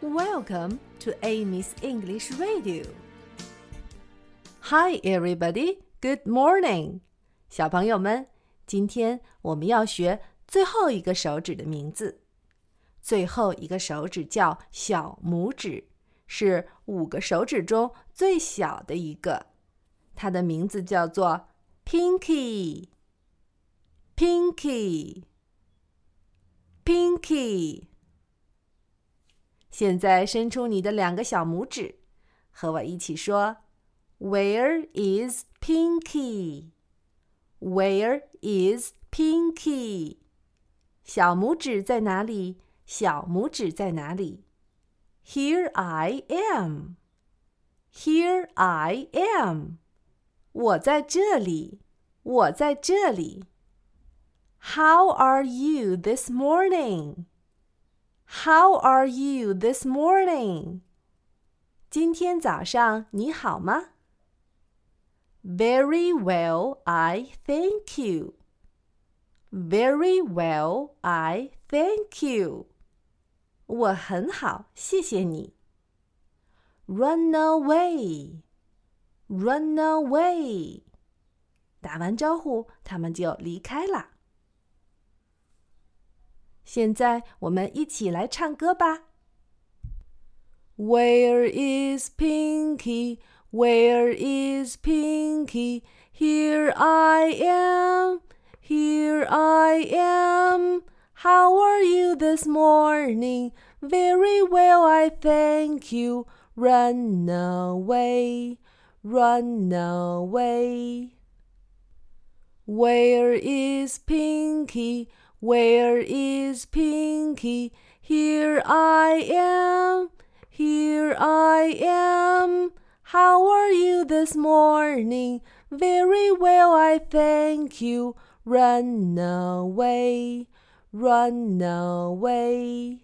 Welcome to Amy's English Radio. Hi, everybody. Good morning. 小朋友们，今天我们要学最后一个手指的名字。最后一个手指叫小拇指，是五个手指中最小的一个。它的名字叫做 Pinky。Pinky。Pinky。 现在伸出你的两个小拇指，和我一起说：“Where is Pinky? Where is Pinky? 小拇指在哪里？小拇指在哪里？Here I am. Here I am. 我在这里，我在这里。How are you this morning? How are you this morning? 今天早上你好吗？Very well, I thank you. Very well, I thank you. 我很好，谢谢你。Run away, run away. 打完招呼，他们就离开了。 现在我们一起来唱歌吧。Where is Pinky? Where is Pinky? Here I am. Here I am. How are you this morning? Very well, I thank you. Run away, run away. Where is Pinky? Where is Pinky? Here I am, here I am. How are you this morning? Very well, I thank you. Run away, run away.